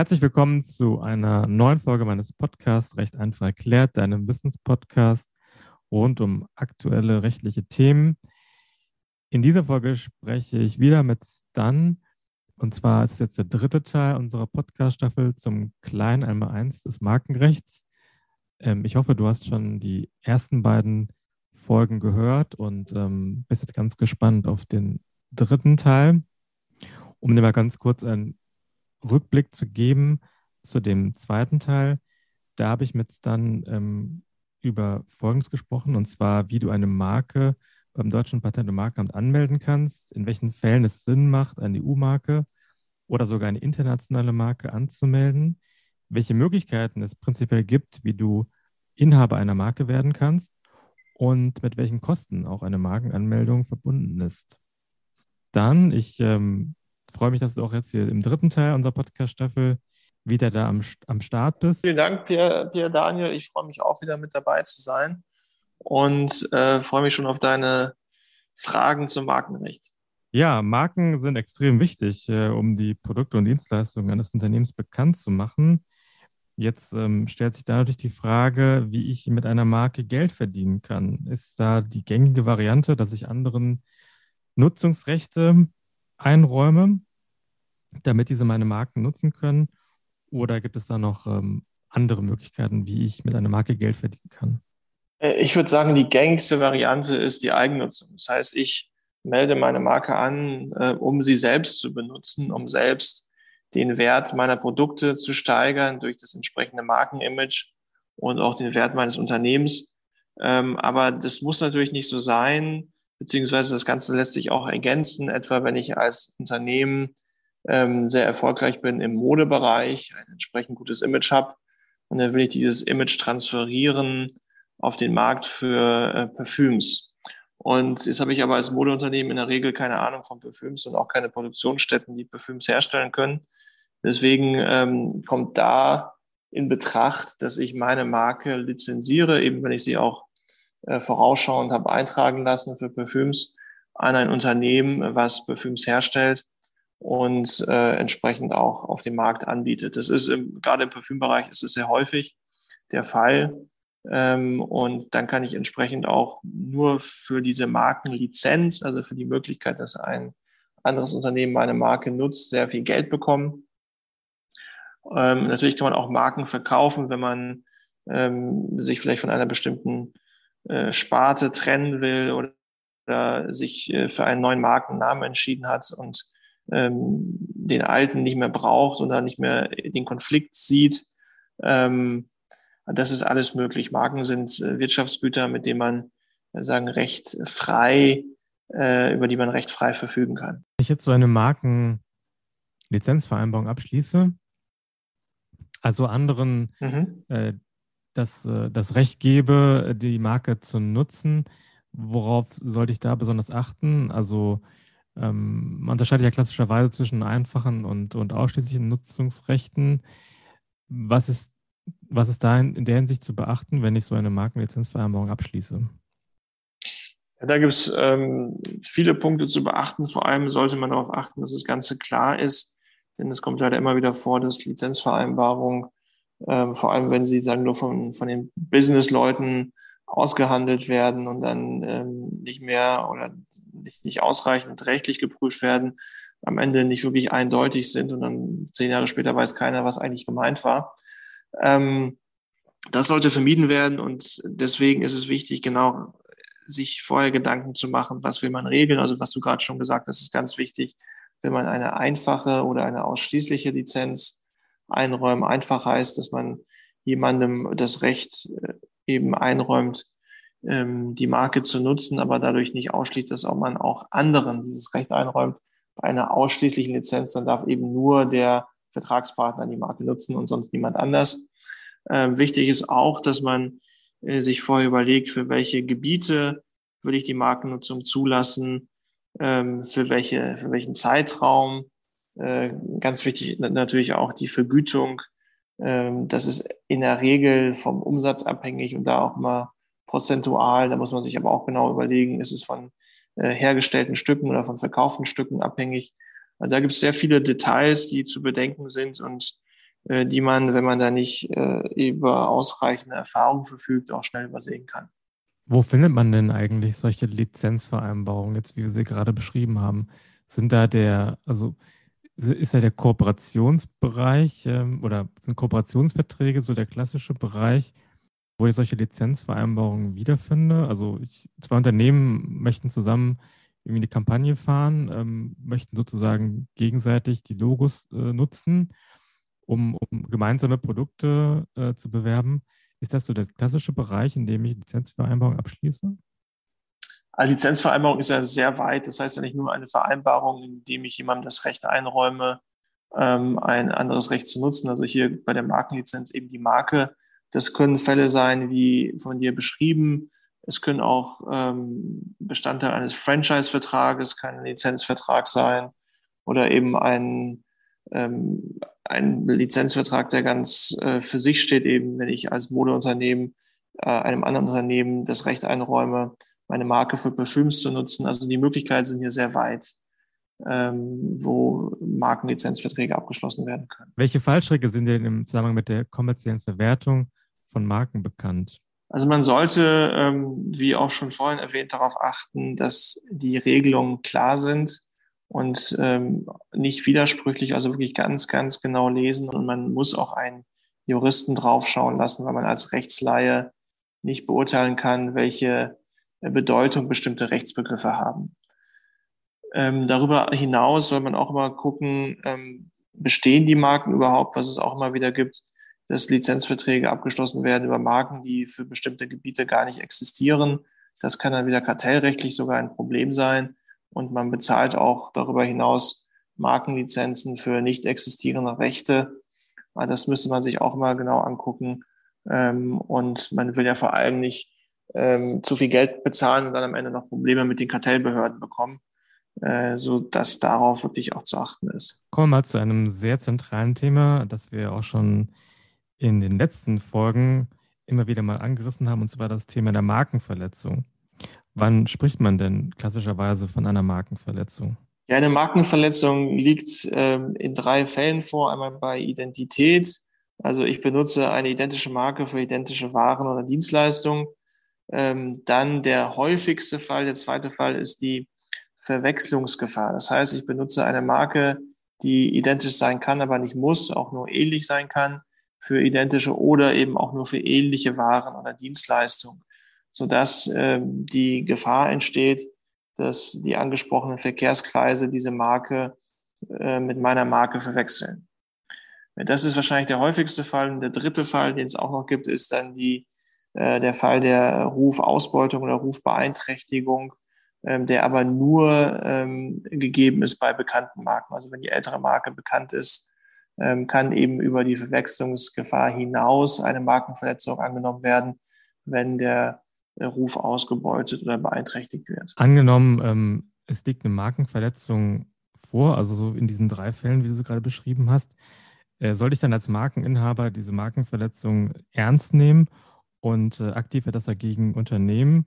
Herzlich willkommen zu einer neuen Folge meines Podcasts Recht einfach erklärt, deinem Wissenspodcast rund um aktuelle rechtliche Themen. In dieser Folge spreche ich wieder mit Stan. Und zwar ist es jetzt der dritte Teil unserer Podcast-Staffel zum kleinen einmal eins des Markenrechts. Ähm, ich hoffe, du hast schon die ersten beiden Folgen gehört und ähm, bist jetzt ganz gespannt auf den dritten Teil. Um dir mal ganz kurz einen Rückblick zu geben zu dem zweiten Teil, da habe ich mit dann ähm, über Folgendes gesprochen, und zwar, wie du eine Marke beim Deutschen Patent- und Markenamt anmelden kannst, in welchen Fällen es Sinn macht, eine EU-Marke oder sogar eine internationale Marke anzumelden, welche Möglichkeiten es prinzipiell gibt, wie du Inhaber einer Marke werden kannst und mit welchen Kosten auch eine Markenanmeldung verbunden ist. Dann, ich ähm, freue mich, dass du auch jetzt hier im dritten Teil unserer Podcast-Staffel wieder da am, am Start bist. Vielen Dank, Pierre, Pierre Daniel. Ich freue mich auch wieder mit dabei zu sein und äh, freue mich schon auf deine Fragen zum Markenrecht. Ja, Marken sind extrem wichtig, äh, um die Produkte und Dienstleistungen eines Unternehmens bekannt zu machen. Jetzt ähm, stellt sich da natürlich die Frage, wie ich mit einer Marke Geld verdienen kann. Ist da die gängige Variante, dass ich anderen Nutzungsrechte einräume, damit diese meine Marken nutzen können? Oder gibt es da noch ähm, andere Möglichkeiten, wie ich mit einer Marke Geld verdienen kann? Äh, ich würde sagen, die gängigste Variante ist die Eigennutzung. Das heißt, ich melde meine Marke an, äh, um sie selbst zu benutzen, um selbst den Wert meiner Produkte zu steigern durch das entsprechende Markenimage und auch den Wert meines Unternehmens. Ähm, aber das muss natürlich nicht so sein, beziehungsweise das Ganze lässt sich auch ergänzen, etwa wenn ich als Unternehmen ähm, sehr erfolgreich bin im Modebereich, ein entsprechend gutes Image habe und dann will ich dieses Image transferieren auf den Markt für äh, Parfüms. Und jetzt habe ich aber als Modeunternehmen in der Regel keine Ahnung von Parfüms und auch keine Produktionsstätten, die Parfüms herstellen können. Deswegen ähm, kommt da in Betracht, dass ich meine Marke lizenziere, eben wenn ich sie auch äh, vorausschauend habe eintragen lassen für Parfüms an ein Unternehmen, was Parfüms herstellt und äh, entsprechend auch auf dem Markt anbietet. Das ist im, gerade im Parfümbereich ist es sehr häufig der Fall. Ähm, und dann kann ich entsprechend auch nur für diese Markenlizenz, also für die Möglichkeit, dass ein anderes Unternehmen meine Marke nutzt, sehr viel Geld bekommen. Ähm, natürlich kann man auch Marken verkaufen, wenn man ähm, sich vielleicht von einer bestimmten äh, Sparte trennen will oder, oder sich äh, für einen neuen Markennamen entschieden hat und ähm, den alten nicht mehr braucht oder nicht mehr den Konflikt sieht. Ähm, das ist alles möglich. Marken sind äh, Wirtschaftsgüter, mit denen man äh, sagen recht frei, äh, über die man recht frei verfügen kann. Wenn ich jetzt so eine Markenlizenzvereinbarung abschließe, also anderen mhm. Das, äh, das Recht gebe, die Marke zu nutzen, worauf sollte ich da besonders achten? Also ähm, man unterscheidet ja klassischerweise zwischen einfachen und, und ausschließlichen Nutzungsrechten. Was ist, was ist da in, in der Hinsicht zu beachten, wenn ich so eine Markenlizenzvereinbarung abschließe? Ja, da gibt es ähm, viele Punkte zu beachten. Vor allem sollte man darauf achten, dass das Ganze klar ist, denn es kommt leider immer wieder vor, dass Lizenzvereinbarungen, ähm, vor allem wenn sie sagen nur von, von den Business-Leuten ausgehandelt werden und dann ähm, nicht mehr oder nicht, nicht ausreichend rechtlich geprüft werden, am Ende nicht wirklich eindeutig sind und dann zehn Jahre später weiß keiner, was eigentlich gemeint war. Ähm, das sollte vermieden werden und deswegen ist es wichtig, genau sich vorher Gedanken zu machen, was will man regeln. Also was du gerade schon gesagt hast, ist ganz wichtig. Will man eine einfache oder eine ausschließliche Lizenz einräumen? Einfach heißt, dass man jemandem das Recht äh, eben einräumt, ähm, die Marke zu nutzen, aber dadurch nicht ausschließt, dass auch man auch anderen dieses Recht einräumt. Bei einer ausschließlichen Lizenz, dann darf eben nur der Vertragspartner die Marke nutzen und sonst niemand anders. Ähm, wichtig ist auch, dass man äh, sich vorher überlegt, für welche Gebiete würde ich die Markennutzung zulassen, ähm, für, welche, für welchen Zeitraum. Äh, ganz wichtig natürlich auch die Vergütung ähm, das ist in der Regel vom Umsatz abhängig und da auch immer prozentual. Da muss man sich aber auch genau überlegen, ist es von äh, hergestellten Stücken oder von verkauften Stücken abhängig. Also da gibt es sehr viele Details, die zu bedenken sind und äh, die man, wenn man da nicht über ausreichende Erfahrung verfügt, auch schnell übersehen kann. Wo findet man denn eigentlich solche Lizenzvereinbarungen, jetzt wie wir sie gerade beschrieben haben? Sind da der, also ist ja der Kooperationsbereich ähm, oder sind Kooperationsverträge so der klassische Bereich, wo ich solche Lizenzvereinbarungen wiederfinde? Also ich, zwei Unternehmen möchten zusammen irgendwie eine Kampagne fahren, ähm, möchten sozusagen gegenseitig die Logos äh, nutzen, um, um, gemeinsame Produkte äh, zu bewerben. Ist das so der klassische Bereich, in dem ich Lizenzvereinbarungen abschließe? Also Lizenzvereinbarung ist ja sehr weit. Das heißt ja nicht nur eine Vereinbarung, in dem ich jemandem das Recht einräume, ähm, ein anderes Recht zu nutzen. Also hier bei der Markenlizenz eben die Marke. Das können Fälle sein, wie von dir beschrieben. Es können auch ähm, Bestandteil eines Franchise-Vertrages, kein Lizenzvertrag sein oder eben ein, ähm, ein Lizenzvertrag, der ganz äh, für sich steht, eben wenn ich als Modeunternehmen äh, einem anderen Unternehmen das Recht einräume, meine Marke für Parfüms zu nutzen. Also die Möglichkeiten sind hier sehr weit, ähm, wo Markenlizenzverträge abgeschlossen werden können. Welche Fallstricke sind denn im Zusammenhang mit der kommerziellen Verwertung von Marken bekannt? Also man sollte, ähm, wie auch schon vorhin erwähnt, darauf achten, dass die Regelungen klar sind und ähm, nicht widersprüchlich, also wirklich ganz, ganz genau lesen. Und man muss auch einen Juristen draufschauen lassen, weil man als Rechtsleihe nicht beurteilen kann, welche Bedeutung bestimmte Rechtsbegriffe haben. Ähm, darüber hinaus soll man auch immer gucken, ähm, bestehen die Marken überhaupt, was es auch immer wieder gibt, dass Lizenzverträge abgeschlossen werden über Marken, die für bestimmte Gebiete gar nicht existieren. Das kann dann wieder kartellrechtlich sogar ein Problem sein. Und man bezahlt auch darüber hinaus Markenlizenzen für nicht existierende Rechte. Das müsste man sich auch mal genau angucken. Ähm, und man will ja vor allem nicht ähm, zu viel Geld bezahlen und dann am Ende noch Probleme mit den Kartellbehörden bekommen, äh, so dass darauf wirklich auch zu achten ist. Kommen wir mal zu einem sehr zentralen Thema, das wir auch schon in den letzten Folgen immer wieder mal angerissen haben, und zwar das Thema der Markenverletzung. Wann spricht man denn klassischerweise von einer Markenverletzung? Ja, eine Markenverletzung liegt ähm, in drei Fällen vor. Einmal bei Identität. Also ich benutze eine identische Marke für identische Waren oder Dienstleistungen. Ähm, dann der häufigste Fall, der zweite Fall ist die Verwechslungsgefahr. Das heißt, ich benutze eine Marke, die identisch sein kann, aber nicht muss, auch nur ähnlich sein kann für identische oder eben auch nur für ähnliche Waren oder Dienstleistungen, sodass ähm, die Gefahr entsteht, dass die angesprochenen Verkehrskreise diese Marke äh, mit meiner Marke verwechseln. Das ist wahrscheinlich der häufigste Fall. Und der dritte Fall, den es auch noch gibt, ist dann die äh, der Fall der Rufausbeutung oder Rufbeeinträchtigung, ähm, der aber nur ähm, gegeben ist bei bekannten Marken. Also wenn die ältere Marke bekannt ist, ähm, kann eben über die Verwechslungsgefahr hinaus eine Markenverletzung angenommen werden, wenn der Ruf ausgebeutet oder beeinträchtigt wird. Angenommen, ähm, es liegt eine Markenverletzung vor, also so in diesen drei Fällen, wie du sie gerade beschrieben hast, äh, sollte ich dann als Markeninhaber diese Markenverletzung ernst nehmen und äh, aktiv etwas dagegen unternehmen,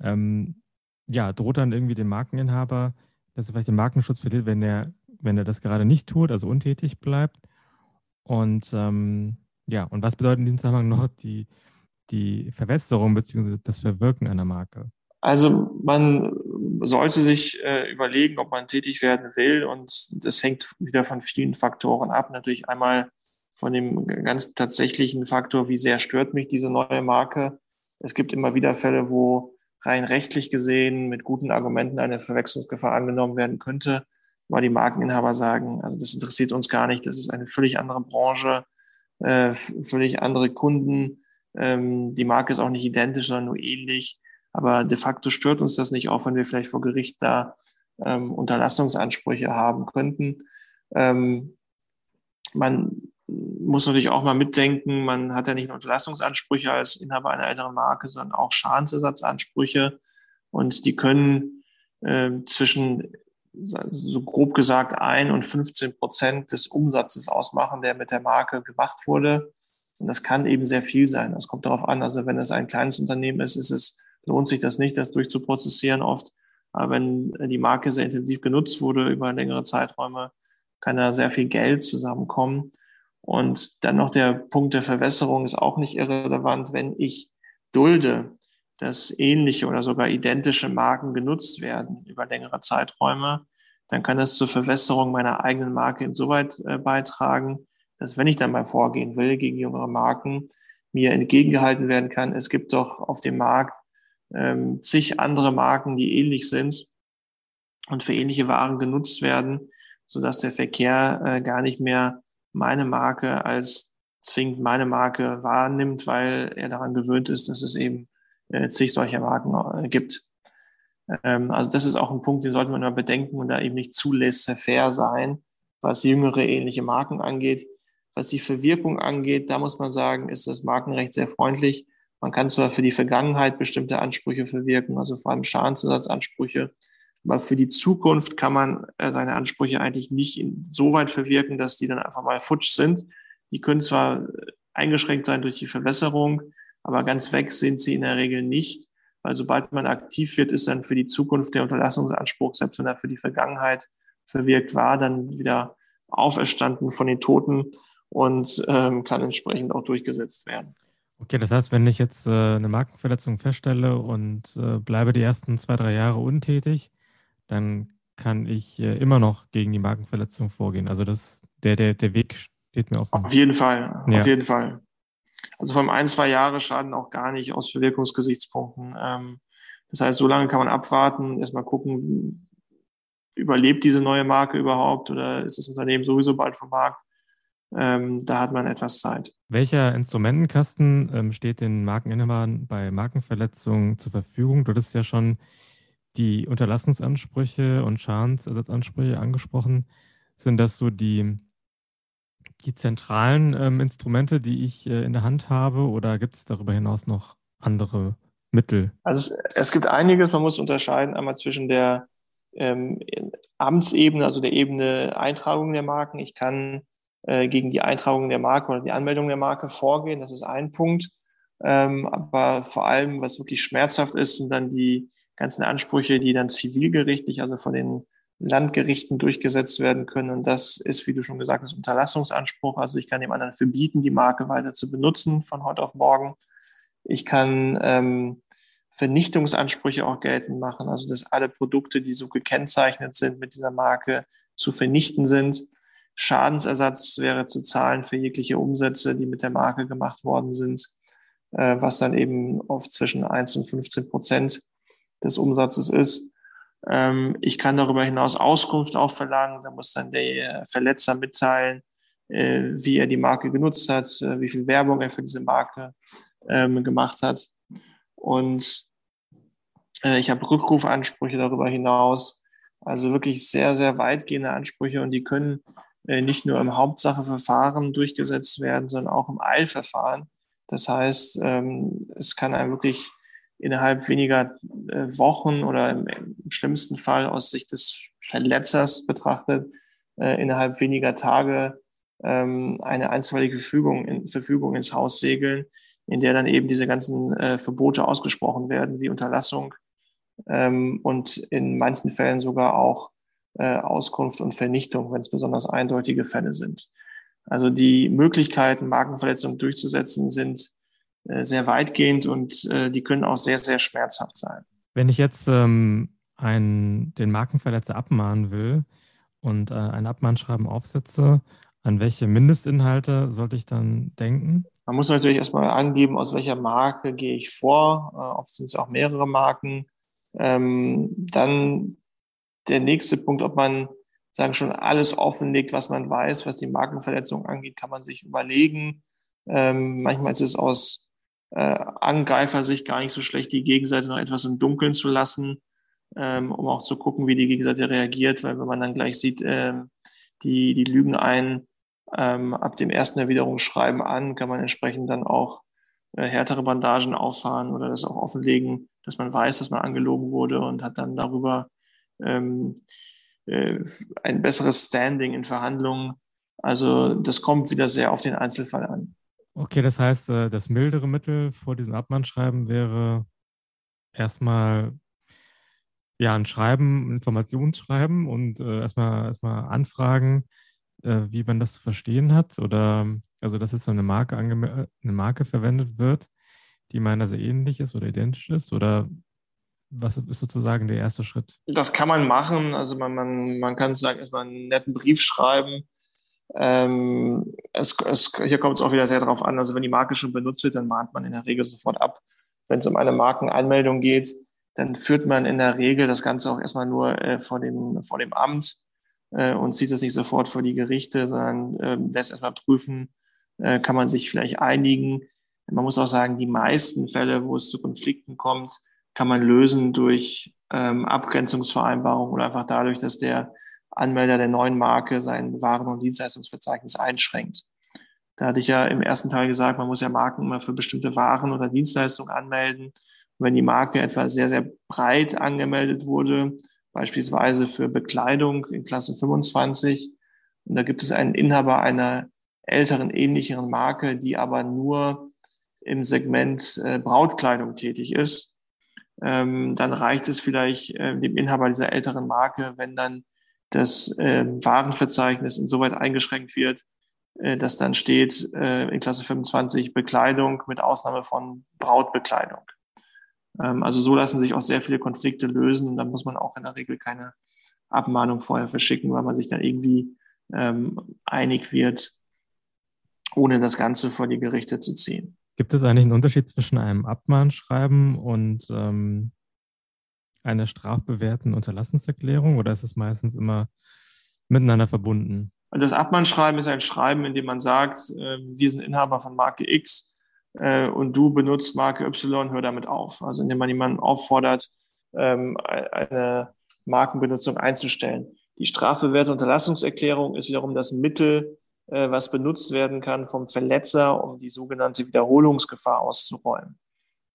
ähm, ja, droht dann irgendwie dem Markeninhaber, dass er vielleicht den Markenschutz verliert, wenn er, wenn er das gerade nicht tut, also untätig bleibt. Und ähm, ja, und was bedeutet in diesem Zusammenhang noch die, die Verwässerung bzw. das Verwirken einer Marke? Also man sollte sich äh, überlegen, ob man tätig werden will und das hängt wieder von vielen Faktoren ab. Natürlich einmal von dem ganz tatsächlichen Faktor, wie sehr stört mich diese neue Marke. Es gibt immer wieder Fälle, wo rein rechtlich gesehen mit guten Argumenten eine Verwechslungsgefahr angenommen werden könnte, weil die Markeninhaber sagen, also das interessiert uns gar nicht, das ist eine völlig andere Branche, äh, völlig andere Kunden. Ähm, die Marke ist auch nicht identisch, sondern nur ähnlich. Aber de facto stört uns das nicht, auch wenn wir vielleicht vor Gericht da ähm, Unterlassungsansprüche haben könnten. Ähm, man muss natürlich auch mal mitdenken, man hat ja nicht nur Unterlassungsansprüche als Inhaber einer älteren Marke, sondern auch Schadensersatzansprüche. Und die können äh, zwischen, so grob gesagt, ein und 15 Prozent des Umsatzes ausmachen, der mit der Marke gemacht wurde. Und das kann eben sehr viel sein. Das kommt darauf an. Also wenn es ein kleines Unternehmen ist, ist es, lohnt sich das nicht, das durchzuprozessieren oft. Aber wenn die Marke sehr intensiv genutzt wurde über längere Zeiträume, kann da sehr viel Geld zusammenkommen. Und dann noch der Punkt der Verwässerung ist auch nicht irrelevant, wenn ich dulde, dass ähnliche oder sogar identische Marken genutzt werden über längere Zeiträume, dann kann das zur Verwässerung meiner eigenen Marke insoweit äh, beitragen, dass wenn ich dann mal vorgehen will gegen jüngere Marken, mir entgegengehalten werden kann, es gibt doch auf dem Markt ähm, zig andere Marken, die ähnlich sind und für ähnliche Waren genutzt werden, so dass der Verkehr äh, gar nicht mehr meine Marke als zwingend meine Marke wahrnimmt, weil er daran gewöhnt ist, dass es eben äh, zig solcher Marken äh, gibt. Ähm, also das ist auch ein Punkt, den sollte man immer bedenken und da eben nicht zu laissez-faire sein, was jüngere ähnliche Marken angeht. Was die Verwirkung angeht, da muss man sagen, ist das Markenrecht sehr freundlich. Man kann zwar für die Vergangenheit bestimmte Ansprüche verwirken, also vor allem Schadensersatzansprüche, aber für die Zukunft kann man äh, seine Ansprüche eigentlich nicht so weit verwirken, dass die dann einfach mal futsch sind. Die können zwar eingeschränkt sein durch die Verwässerung, aber ganz weg sind sie in der Regel nicht, weil sobald man aktiv wird, ist dann für die Zukunft der Unterlassungsanspruch, selbst wenn er für die Vergangenheit verwirkt war, dann wieder auferstanden von den Toten und ähm, kann entsprechend auch durchgesetzt werden. Okay, das heißt, wenn ich jetzt äh, eine Markenverletzung feststelle und äh, bleibe die ersten zwei, drei Jahre untätig, dann kann ich äh, immer noch gegen die Markenverletzung vorgehen. Also das, der, der, der Weg steht mir offen. Auf jeden Fall, ja. auf jeden Fall. Also vom ein, zwei Jahre schaden auch gar nicht aus Verwirkungsgesichtspunkten. Ähm, das heißt, so lange kann man abwarten, erstmal gucken, überlebt diese neue Marke überhaupt oder ist das Unternehmen sowieso bald vom Markt? Ähm, da hat man etwas Zeit. Welcher Instrumentenkasten ähm, steht den Markeninhabern bei Markenverletzungen zur Verfügung? Du hattest ja schon die Unterlassungsansprüche und Schadensersatzansprüche angesprochen. Sind das so die, die zentralen ähm, Instrumente, die ich äh, in der Hand habe, oder gibt es darüber hinaus noch andere Mittel? Also es, es gibt einiges, man muss unterscheiden einmal zwischen der ähm, Amtsebene, also der Ebene Eintragung der Marken. Ich kann äh, gegen die Eintragung der Marke oder die Anmeldung der Marke vorgehen. Das ist ein Punkt. Ähm, aber vor allem, was wirklich schmerzhaft ist, sind dann die ganzen Ansprüche, die dann zivilgerichtlich, also von den Landgerichten durchgesetzt werden können. Und das ist, wie du schon gesagt hast, Unterlassungsanspruch. Also ich kann dem anderen verbieten, die Marke weiter zu benutzen von heute auf morgen. Ich kann ähm, Vernichtungsansprüche auch geltend machen, also dass alle Produkte, die so gekennzeichnet sind mit dieser Marke, zu vernichten sind. Schadensersatz wäre zu zahlen für jegliche Umsätze, die mit der Marke gemacht worden sind, äh, was dann eben oft zwischen 1 und 15 Prozent des Umsatzes ist. Ähm, ich kann darüber hinaus Auskunft auch verlangen. Da muss dann der Verletzer mitteilen, äh, wie er die Marke genutzt hat, äh, wie viel Werbung er für diese Marke ähm, gemacht hat. Und ich habe Rückrufansprüche darüber hinaus. Also wirklich sehr, sehr weitgehende Ansprüche und die können äh, nicht nur im Hauptsacheverfahren durchgesetzt werden, sondern auch im Eilverfahren. Das heißt, ähm, es kann einem wirklich innerhalb weniger äh, Wochen oder im, schlimmsten Fall aus Sicht des Verletzers betrachtet, äh, innerhalb weniger Tage ähm, eine einstweilige Verfügung, in, Verfügung ins Haus segeln, in der dann eben diese ganzen Verbote ausgesprochen werden, wie Unterlassung ähm, und in manchen Fällen sogar auch äh, Auskunft und Vernichtung, wenn es besonders eindeutige Fälle sind. Also die Möglichkeiten, Markenverletzungen durchzusetzen, sind äh, sehr weitgehend und äh, die können auch sehr, sehr schmerzhaft sein. Wenn ich jetzt ähm, einen, den Markenverletzer abmahnen will und äh, ein Abmahnschreiben aufsetze, an welche Mindestinhalte sollte ich dann denken? Man muss natürlich erstmal angeben, aus welcher Marke gehe ich vor. Äh, oft sind es auch mehrere Marken. Ähm, dann der nächste Punkt, ob man sagen schon alles offenlegt, was man weiß, was die Markenverletzung angeht, kann man sich überlegen. Ähm, manchmal ist es aus äh, Angreifersicht gar nicht so schlecht, die Gegenseite noch etwas im Dunkeln zu lassen, ähm, um auch zu gucken, wie die Gegenseite reagiert, weil wenn man dann gleich sieht, ähm, die, die lügen ein, ähm, ab dem ersten Erwiderungsschreiben an, kann man entsprechend dann auch äh, härtere Bandagen auffahren oder das auch offenlegen, dass man weiß, dass man angelogen wurde und hat dann darüber ähm, äh, ein besseres Standing in Verhandlungen. Also das kommt wieder sehr auf den Einzelfall an. Okay, das heißt, äh, das mildere Mittel vor diesem Abmahnschreiben wäre erstmal ja, ein Schreiben, ein Informationsschreiben und äh, erstmal, erstmal anfragen, äh, wie man das zu verstehen hat? Oder also, dass jetzt so eine Marke, eine Marke verwendet wird, die meiner sehr ähnlich ist oder identisch ist? Oder was ist sozusagen der erste Schritt? Das kann man machen. Also man, man, man kann sagen, erstmal einen netten Brief schreiben. Ähm, es, es, hier kommt es auch wieder sehr darauf an. Also wenn die Marke schon benutzt wird, dann mahnt man in der Regel sofort ab. Wenn es um eine Markenanmeldung geht, dann führt man in der Regel das Ganze auch erstmal nur äh, vor, dem, vor dem Amt äh, und zieht es nicht sofort vor die Gerichte, sondern äh, lässt erstmal prüfen, äh, kann man sich vielleicht einigen. Man muss auch sagen, die meisten Fälle, wo es zu Konflikten kommt, kann man lösen durch ähm, Abgrenzungsvereinbarung oder einfach dadurch, dass der Anmelder der neuen Marke sein Waren- und Dienstleistungsverzeichnis einschränkt. Da hatte ich ja im ersten Teil gesagt, man muss ja Marken immer für bestimmte Waren oder Dienstleistungen anmelden. Und wenn die Marke etwa sehr, sehr breit angemeldet wurde, beispielsweise für Bekleidung in Klasse 25, und da gibt es einen Inhaber einer älteren, ähnlicheren Marke, die aber nur im Segment äh, Brautkleidung tätig ist, ähm, dann reicht es vielleicht äh, dem Inhaber dieser älteren Marke, wenn dann das äh, Warenverzeichnis insoweit eingeschränkt wird, äh, dass dann steht äh, in Klasse 25 Bekleidung mit Ausnahme von Brautbekleidung. Ähm, also so lassen sich auch sehr viele Konflikte lösen und dann muss man auch in der Regel keine Abmahnung vorher verschicken, weil man sich dann irgendwie ähm, einig wird, ohne das Ganze vor die Gerichte zu ziehen. Gibt es eigentlich einen Unterschied zwischen einem Abmahnschreiben und ähm, einer strafbewährten Unterlassenserklärung oder ist es meistens immer miteinander verbunden? Das Abmahnschreiben ist ein Schreiben, in dem man sagt, äh, wir sind Inhaber von Marke X äh, und du benutzt Marke Y, hör damit auf. Also indem man jemanden auffordert, ähm, eine Markenbenutzung einzustellen. Die strafbewährte Unterlassungserklärung ist wiederum das Mittel, äh, was benutzt werden kann vom Verletzer, um die sogenannte Wiederholungsgefahr auszuräumen.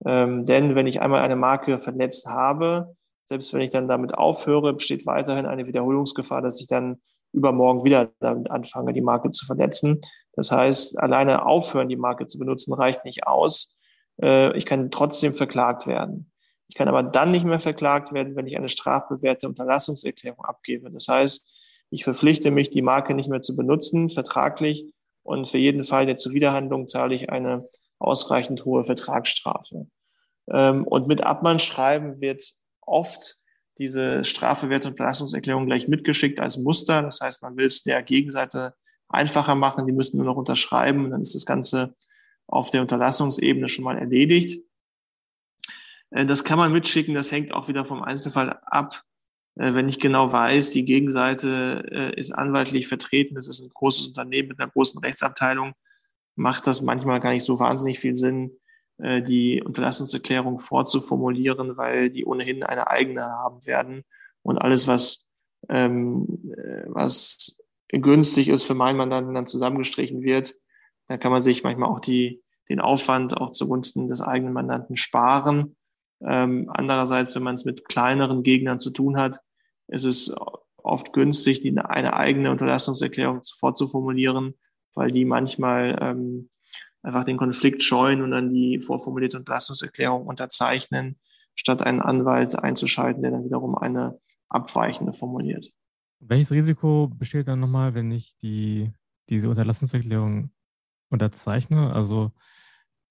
Ähm, denn wenn ich einmal eine Marke verletzt habe, selbst wenn ich dann damit aufhöre, besteht weiterhin eine Wiederholungsgefahr, dass ich dann übermorgen wieder damit anfange, die Marke zu verletzen. Das heißt, alleine aufhören, die Marke zu benutzen, reicht nicht aus. Äh, ich kann trotzdem verklagt werden. Ich kann aber dann nicht mehr verklagt werden, wenn ich eine strafbewährte Unterlassungserklärung abgebe. Das heißt, ich verpflichte mich, die Marke nicht mehr zu benutzen, vertraglich. Und für jeden Fall der Zuwiderhandlung zahle ich eine ausreichend hohe Vertragsstrafe. Ähm, und mit Abmahnschreiben wird oft diese Strafewerte und Belastungserklärung gleich mitgeschickt als Muster. Das heißt, man will es der Gegenseite einfacher machen. Die müssen nur noch unterschreiben und dann ist das Ganze auf der Unterlassungsebene schon mal erledigt. Äh, das kann man mitschicken. Das hängt auch wieder vom Einzelfall ab. Äh, wenn ich genau weiß, die Gegenseite äh, ist anwaltlich vertreten, das ist ein großes Unternehmen mit einer großen Rechtsabteilung, macht das manchmal gar nicht so wahnsinnig viel Sinn, äh, die Unterlassungserklärung vorzuformulieren, weil die ohnehin eine eigene haben werden. Und alles, was, ähm, was günstig ist für meinen Mandanten, dann zusammengestrichen wird, da kann man sich manchmal auch die, den Aufwand auch zugunsten des eigenen Mandanten sparen. Ähm, andererseits, wenn man es mit kleineren Gegnern zu tun hat, ist es oft günstig, die, eine eigene Unterlassungserklärung vorzuformulieren, weil die manchmal ähm, einfach den Konflikt scheuen und dann die vorformulierte Unterlassungserklärung unterzeichnen, statt einen Anwalt einzuschalten, der dann wiederum eine abweichende formuliert. Welches Risiko besteht dann nochmal, wenn ich die, diese Unterlassungserklärung unterzeichne? Also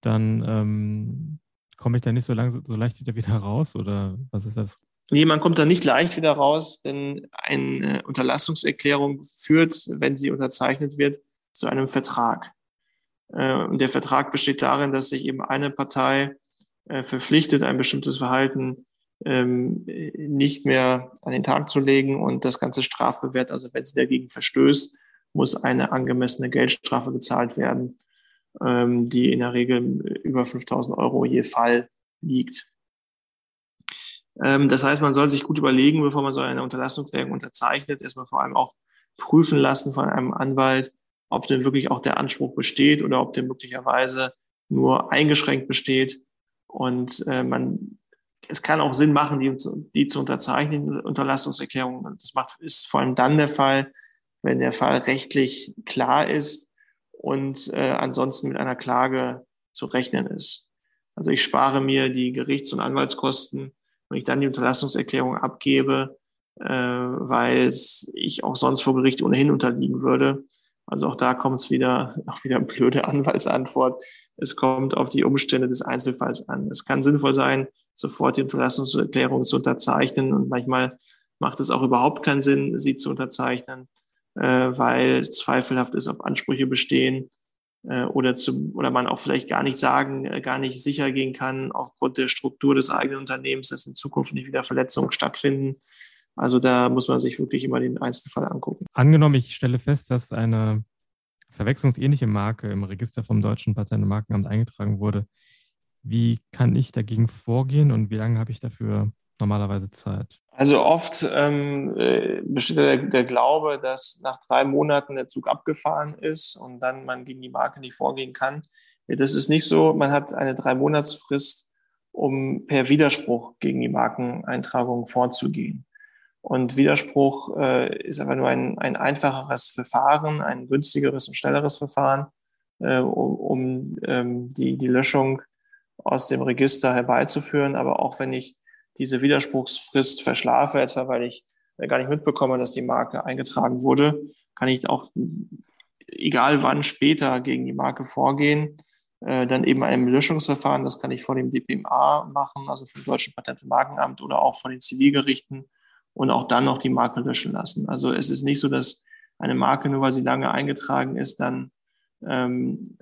dann ähm, komme ich da nicht so, lang, so leicht wieder raus oder was ist das Nee, man kommt da nicht leicht wieder raus, denn eine Unterlassungserklärung führt, wenn sie unterzeichnet wird, zu einem Vertrag. Äh, der Vertrag besteht darin, dass sich eben eine Partei äh, verpflichtet, ein bestimmtes Verhalten ähm, nicht mehr an den Tag zu legen und das Ganze strafbewehrt. Also wenn sie dagegen verstößt, muss eine angemessene Geldstrafe gezahlt werden, ähm, die in der Regel über 5000 Euro je Fall liegt. Ähm, das heißt, man soll sich gut überlegen, bevor man so eine Unterlassungserklärung unterzeichnet, erstmal vor allem auch prüfen lassen von einem Anwalt, ob denn wirklich auch der Anspruch besteht oder ob der möglicherweise nur eingeschränkt besteht. Und äh, man, es kann auch Sinn machen, die, die zu unterzeichnen, Unterlassungserklärung. Und das macht, ist vor allem dann der Fall, wenn der Fall rechtlich klar ist und äh, ansonsten mit einer Klage zu rechnen ist. Also ich spare mir die Gerichts- und Anwaltskosten wenn ich dann die Unterlassungserklärung abgebe, äh, weil ich auch sonst vor Gericht ohnehin unterliegen würde. Also auch da kommt es wieder, auch wieder blöde Anwaltsantwort. Es kommt auf die Umstände des Einzelfalls an. Es kann sinnvoll sein, sofort die Unterlassungserklärung zu unterzeichnen und manchmal macht es auch überhaupt keinen Sinn, sie zu unterzeichnen, äh, weil zweifelhaft ist, ob Ansprüche bestehen äh, oder, zu, oder man auch vielleicht gar nicht sagen, äh, gar nicht sicher gehen kann aufgrund der Struktur des eigenen Unternehmens, dass in Zukunft nicht wieder Verletzungen stattfinden. Also da muss man sich wirklich immer den Einzelfall angucken. Angenommen, ich stelle fest, dass eine verwechslungsähnliche Marke im Register vom Deutschen Patent- und Markenamt eingetragen wurde. Wie kann ich dagegen vorgehen und wie lange habe ich dafür normalerweise Zeit? Also oft ähm, äh, besteht der, der, Glaube, dass nach drei Monaten der Zug abgefahren ist und dann man gegen die Marke nicht vorgehen kann. Das ist nicht so. Man hat eine drei Monatsfrist, um per Widerspruch gegen die Markeneintragung vorzugehen. Und Widerspruch äh, ist aber nur ein, ein einfacheres Verfahren, ein günstigeres und schnelleres Verfahren, äh, um, um ähm, die, die Löschung aus dem Register herbeizuführen. Aber auch wenn ich diese Widerspruchsfrist verschlafe, etwa weil ich gar nicht mitbekomme, dass die Marke eingetragen wurde, kann ich auch egal wann später gegen die Marke vorgehen. Äh, dann eben einem Löschungsverfahren, das kann ich vor dem DPMA machen, also vom Deutschen Patent- und Markenamt oder auch vor den Zivilgerichten und auch dann noch die Marke löschen lassen. Also es ist nicht so, dass eine Marke, nur weil sie lange eingetragen ist, dann ähm,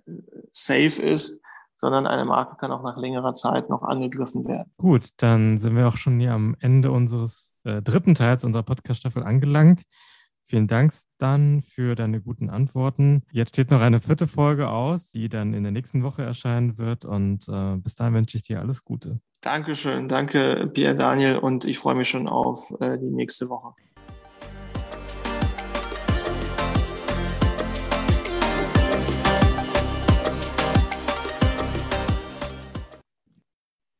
safe ist, sondern eine Marke kann auch nach längerer Zeit noch angegriffen werden. Gut, dann sind wir auch schon hier am Ende unseres äh, dritten Teils unserer Podcast-Staffel angelangt. Vielen Dank dann für deine guten Antworten. Jetzt steht noch eine vierte Folge aus, die dann in der nächsten Woche erscheinen wird. Und äh, bis dahin wünsche ich dir alles Gute. Dankeschön, danke Pierre Daniel und ich freue mich schon auf äh, die nächste Woche.